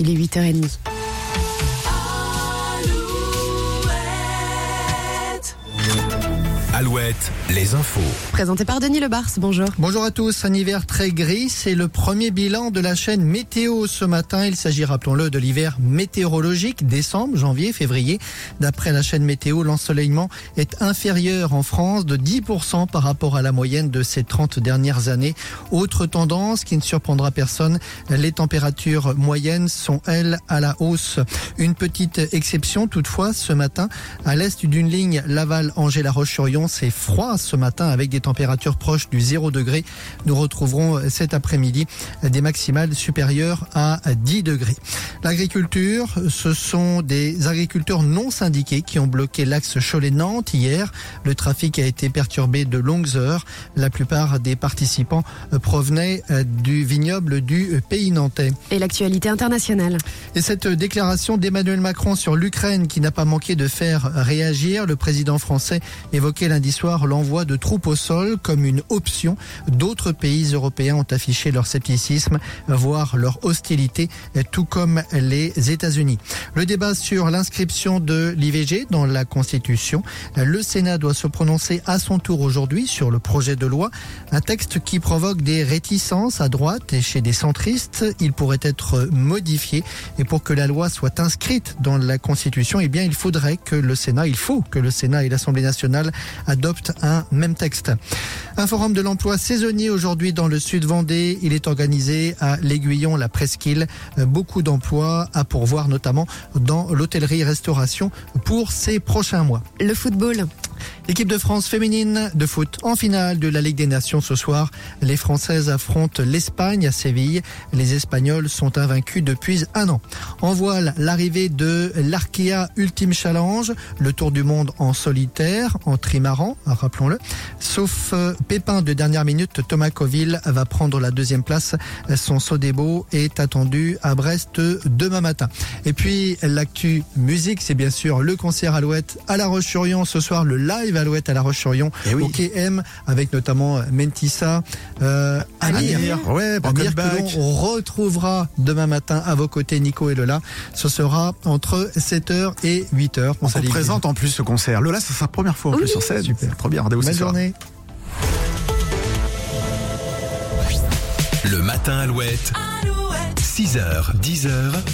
Il est 8h30. Alouette, les infos. Présenté par Denis Lebars, bonjour. Bonjour à tous, un hiver très gris, c'est le premier bilan de la chaîne météo ce matin. Il s'agit, rappelons-le, de l'hiver météorologique, décembre, janvier, février. D'après la chaîne météo, l'ensoleillement est inférieur en France de 10% par rapport à la moyenne de ces 30 dernières années. Autre tendance qui ne surprendra personne, les températures moyennes sont, elles, à la hausse. Une petite exception toutefois ce matin, à l'est d'une ligne Laval-Angers-La-Roche-sur-Yon, c'est froid ce matin avec des températures proches du 0 degré. Nous retrouverons cet après-midi des maximales supérieures à 10 degrés. L'agriculture, ce sont des agriculteurs non syndiqués qui ont bloqué l'axe Cholet-Nantes hier. Le trafic a été perturbé de longues heures. La plupart des participants provenaient du vignoble du pays nantais. Et l'actualité internationale. Et cette déclaration d'Emmanuel Macron sur l'Ukraine qui n'a pas manqué de faire réagir, le président français évoquait lundi soir l'envoi de troupes au sol comme une option. D'autres pays européens ont affiché leur scepticisme, voire leur hostilité, tout comme les États-Unis. Le débat sur l'inscription de l'IVG dans la Constitution. Le Sénat doit se prononcer à son tour aujourd'hui sur le projet de loi. Un texte qui provoque des réticences à droite et chez des centristes. Il pourrait être modifié. Et pour que la loi soit inscrite dans la Constitution, eh bien, il faudrait que le Sénat, il faut que le Sénat et l'Assemblée nationale adoptent un même texte. Un forum de l'emploi saisonnier aujourd'hui dans le sud Vendée. Il est organisé à l'Aiguillon, la Presqu'île. Beaucoup d'emplois à pourvoir, notamment dans l'hôtellerie-restauration pour ces prochains mois. Le football. L'équipe de France féminine de foot en finale de la Ligue des Nations ce soir. Les Françaises affrontent l'Espagne à Séville. Les Espagnols sont invaincus depuis un an. En voile, l'arrivée de l'Arkea Ultime Challenge, le tour du monde en solitaire, en trimaran, rappelons-le. Sauf pépin de dernière minute, Thomas Coville va prendre la deuxième place. Son Sodebo est attendu à Brest demain matin. Et puis l'actu musique, c'est bien sûr le concert Alouette à La Roche-sur-Yon ce soir, le live Alouette à La Roche-sur-Yon Eh oui. au KM avec notamment Mentissa, euh, Amir, Amir, ouais, Amir Brokenback. que l'on retrouvera demain matin à vos côtés, Nico et Lola. Ce sera entre 7h et 8h. On s'allie. représente en plus ce concert. Lola, c'est sa première fois en Oui, plus sur scène. super. Trop bien. Rendez-vous ce Bonne soir. journée. Le matin Alouette. 6h, 10h.